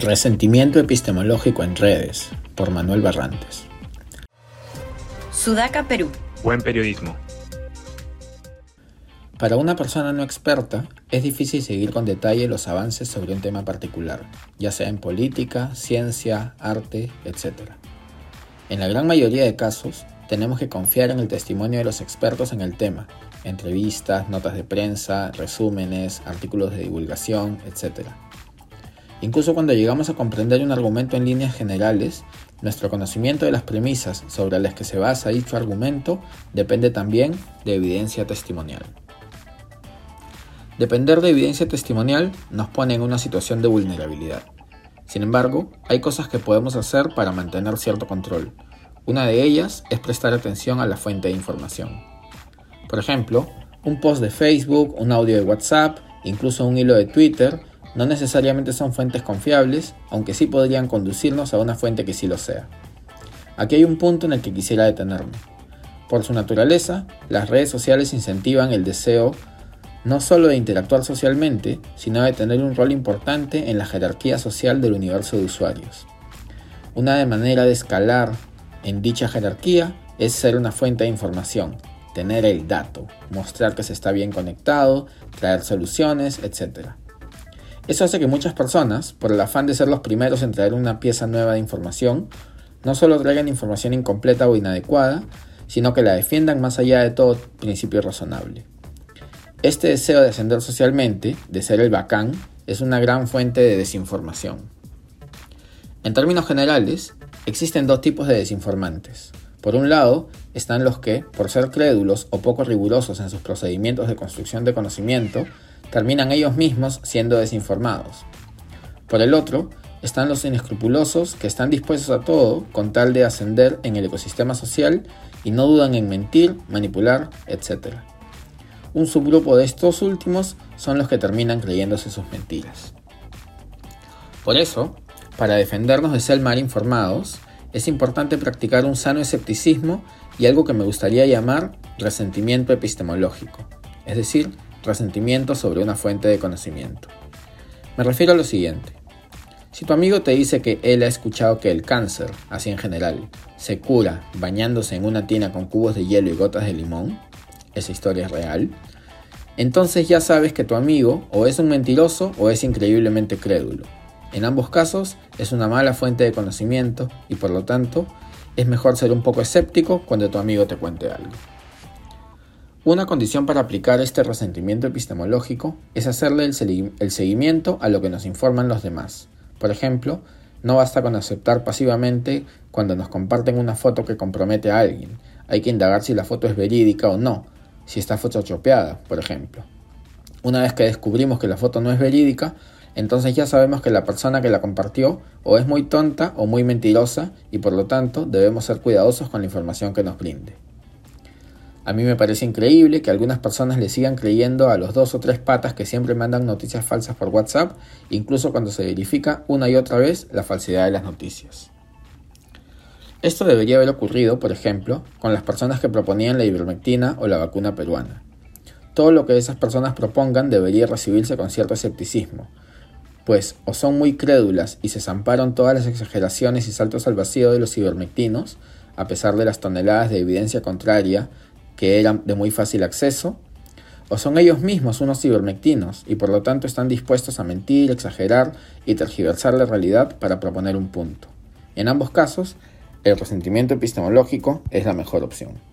Resentimiento epistemológico en redes, por Manuel Barrantes. Sudaca, Perú. Buen periodismo. Para una persona no experta, es difícil seguir con detalle los avances sobre un tema particular, ya sea en política, ciencia, arte, etc. En la gran mayoría de casos, tenemos que confiar en el testimonio de los expertos en el tema, entrevistas, notas de prensa, resúmenes, artículos de divulgación, etc. Incluso cuando llegamos a comprender un argumento en líneas generales, nuestro conocimiento de las premisas sobre las que se basa dicho argumento depende también de evidencia testimonial. Depender de evidencia testimonial nos pone en una situación de vulnerabilidad. Sin embargo, hay cosas que podemos hacer para mantener cierto control. Una de ellas es prestar atención a la fuente de información. Por ejemplo, un post de Facebook, un audio de WhatsApp, incluso un hilo de Twitter no necesariamente son fuentes confiables, aunque sí podrían conducirnos a una fuente que sí lo sea. Aquí hay un punto en el que quisiera detenerme. Por su naturaleza, las redes sociales incentivan el deseo no solo de interactuar socialmente, sino de tener un rol importante en la jerarquía social del universo de usuarios. Una manera de escalar en dicha jerarquía es ser una fuente de información, tener el dato, mostrar que se está bien conectado, traer soluciones, etc. Eso hace que muchas personas, por el afán de ser los primeros en traer una pieza nueva de información, no solo traigan información incompleta o inadecuada, sino que la defiendan más allá de todo principio razonable. Este deseo de ascender socialmente, de ser el bacán, es una gran fuente de desinformación. En términos generales, existen dos tipos de desinformantes. Por un lado, están los que, por ser crédulos o poco rigurosos en sus procedimientos de construcción de conocimiento, terminan ellos mismos siendo desinformados. Por el otro, están los inescrupulosos que están dispuestos a todo con tal de ascender en el ecosistema social y no dudan en mentir, manipular, etc. Un subgrupo de estos últimos son los que terminan creyéndose sus mentiras. Por eso, para defendernos de ser mal informados, es importante practicar un sano escepticismo y algo que me gustaría llamar resentimiento epistemológico, es decir, resentimiento sobre una fuente de conocimiento. Me refiero a lo siguiente. Si tu amigo te dice que él ha escuchado que el cáncer, así en general, se cura bañándose en una tina con cubos de hielo y gotas de limón, esa historia es real, entonces ya sabes que tu amigo o es un mentiroso o es increíblemente crédulo. En ambos casos es una mala fuente de conocimiento y por lo tanto es mejor ser un poco escéptico cuando tu amigo te cuente algo. Una condición para aplicar este resentimiento epistemológico es hacerle el, seguimiento a lo que nos informan los demás. Por ejemplo, no basta con aceptar pasivamente cuando nos comparten una foto que compromete a alguien. Hay que indagar si la foto es verídica o no, si está photoshopeada, por ejemplo. Una vez que descubrimos que la foto no es verídica, entonces ya sabemos que la persona que la compartió o es muy tonta o muy mentirosa y por lo tanto debemos ser cuidadosos con la información que nos brinde. A mí me parece increíble que algunas personas le sigan creyendo a los dos o tres patas que siempre mandan noticias falsas por WhatsApp, incluso cuando se verifica una y otra vez la falsedad de las noticias. Esto debería haber ocurrido, por ejemplo, con las personas que proponían la ivermectina o la vacuna peruana. Todo lo que esas personas propongan debería recibirse con cierto escepticismo, pues o son muy crédulas y se zamparon todas las exageraciones y saltos al vacío de los ivermectinos, a pesar de las toneladas de evidencia contraria que eran de muy fácil acceso, o son ellos mismos unos cibermectinos y por lo tanto están dispuestos a mentir, exagerar y tergiversar la realidad para proponer un punto. En ambos casos, el resentimiento epistemológico es la mejor opción.